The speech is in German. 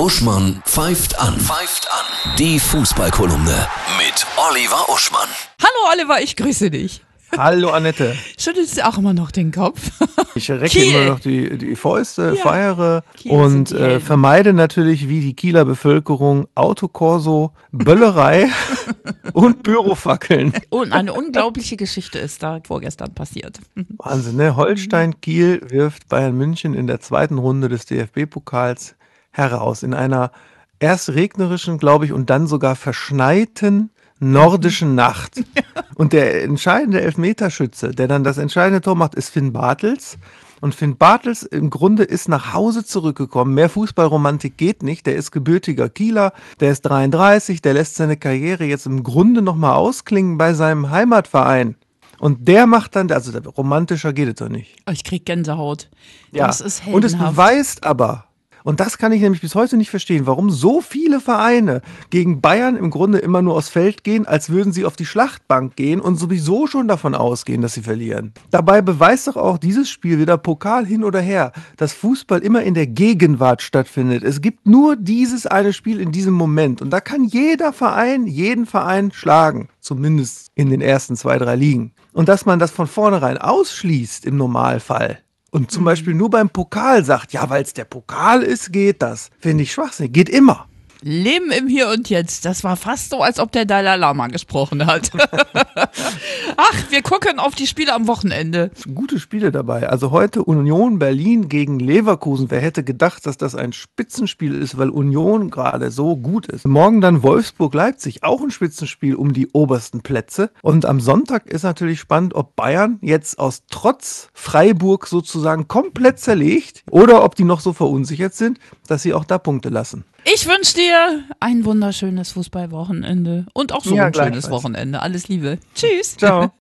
Uschmann pfeift an. Pfeift an. Die Fußballkolumne mit Oliver Uschmann. Hallo Oliver, ich grüße dich. Hallo Annette. Schüttelst du auch immer noch den Kopf? Ich recke Kiel. immer noch die, die Fäuste, Ja. feiere Kiel und äh, vermeide natürlich wie die Kieler Bevölkerung Autokorso, Böllerei und Pyrofackeln. Und eine unglaubliche Geschichte ist da vorgestern passiert. Wahnsinn, ne? Holstein Kiel wirft Bayern München in der zweiten Runde des DFB-Pokals heraus. In einer erst regnerischen, glaube ich, und dann sogar verschneiten nordischen Nacht. Und der entscheidende Elfmeterschütze, der dann das entscheidende Tor macht, ist Finn Bartels. Und Finn Bartels im Grunde ist nach Hause zurückgekommen. Mehr Fußballromantik geht nicht. Der ist gebürtiger Kieler, der ist 33, der lässt seine Karriere jetzt im Grunde nochmal ausklingen bei seinem Heimatverein. Und der macht dann, also romantischer geht es doch nicht. Ich krieg Gänsehaut. Ja. Das ist und es heldenhaft. beweist aber, und das kann ich nämlich bis heute nicht verstehen, warum so viele Vereine gegen Bayern im Grunde immer nur aufs Feld gehen, als würden sie auf die Schlachtbank gehen und sowieso schon davon ausgehen, dass sie verlieren. Dabei beweist doch auch dieses Spiel wieder Pokal hin oder her, dass Fußball immer in der Gegenwart stattfindet. Es gibt nur dieses eine Spiel in diesem Moment und da kann jeder Verein jeden Verein schlagen, zumindest in den ersten zwei, drei Ligen. Und dass man das von vornherein ausschließt im Normalfall, und zum Beispiel nur beim Pokal sagt, ja, weil es der Pokal ist, geht das. Finde ich schwachsinnig. Geht immer. Leben im Hier und Jetzt. Das war fast so, als ob der Dalai Lama gesprochen hat. Ach, wir gucken auf die Spiele am Wochenende. Gute Spiele dabei. Also heute Union Berlin gegen Leverkusen. Wer hätte gedacht, dass das ein Spitzenspiel ist, weil Union gerade so gut ist. Morgen dann Wolfsburg-Leipzig. Auch ein Spitzenspiel um die obersten Plätze. Und am Sonntag ist natürlich spannend, ob Bayern jetzt aus Trotz Freiburg sozusagen komplett zerlegt oder ob die noch so verunsichert sind, dass sie auch da Punkte lassen. Ich wünsche dir ein wunderschönes Fußballwochenende und auch so Ja, ein schönes. Wochenende. Alles Liebe. Tschüss. Ciao.